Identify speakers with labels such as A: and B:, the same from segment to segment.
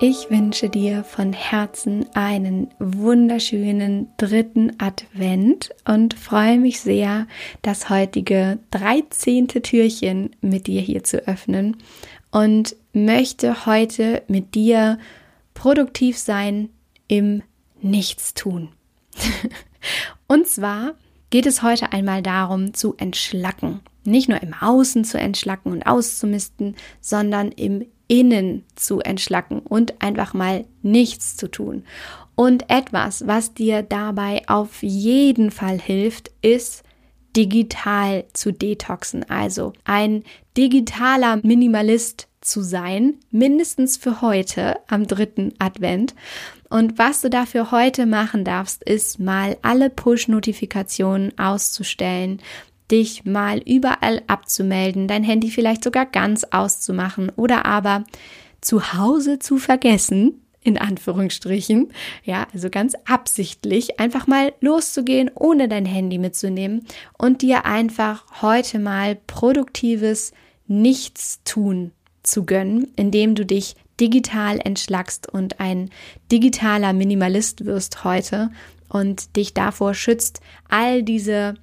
A: Ich wünsche dir von Herzen einen wunderschönen dritten Advent und freue mich sehr, das heutige 13. Türchen mit dir hier zu öffnen und möchte heute mit dir produktiv sein im Nichtstun. und zwar geht es heute einmal darum zu entschlacken. Nicht nur im Außen zu entschlacken und auszumisten, sondern im innen zu entschlacken und einfach mal nichts zu tun. Und etwas, was dir dabei auf jeden Fall hilft, ist digital zu detoxen. Also ein digitaler Minimalist zu sein, mindestens für heute am dritten Advent. Und was du dafür heute machen darfst, ist mal alle Push-Notifikationen auszustellen, dich mal überall abzumelden, dein Handy vielleicht sogar ganz auszumachen oder aber zu Hause zu vergessen, in Anführungsstrichen, ja, also ganz absichtlich, einfach mal loszugehen, ohne dein Handy mitzunehmen und dir einfach heute mal produktives Nichtstun zu gönnen, indem du dich digital entschlackst und ein digitaler Minimalist wirst heute und dich davor schützt, all diese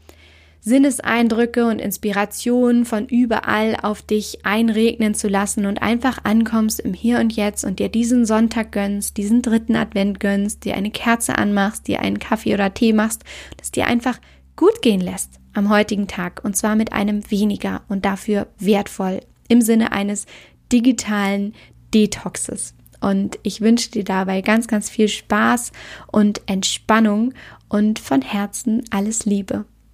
A: Sinneseindrücke und Inspirationen von überall auf dich einregnen zu lassen und einfach ankommst im Hier und Jetzt und dir diesen Sonntag gönnst, diesen dritten Advent gönnst, dir eine Kerze anmachst, dir einen Kaffee oder Tee machst, das dir einfach gut gehen lässt am heutigen Tag und zwar mit einem weniger und dafür wertvoll im Sinne eines digitalen Detoxes. Und ich wünsche dir dabei ganz, ganz viel Spaß und Entspannung und von Herzen alles Liebe.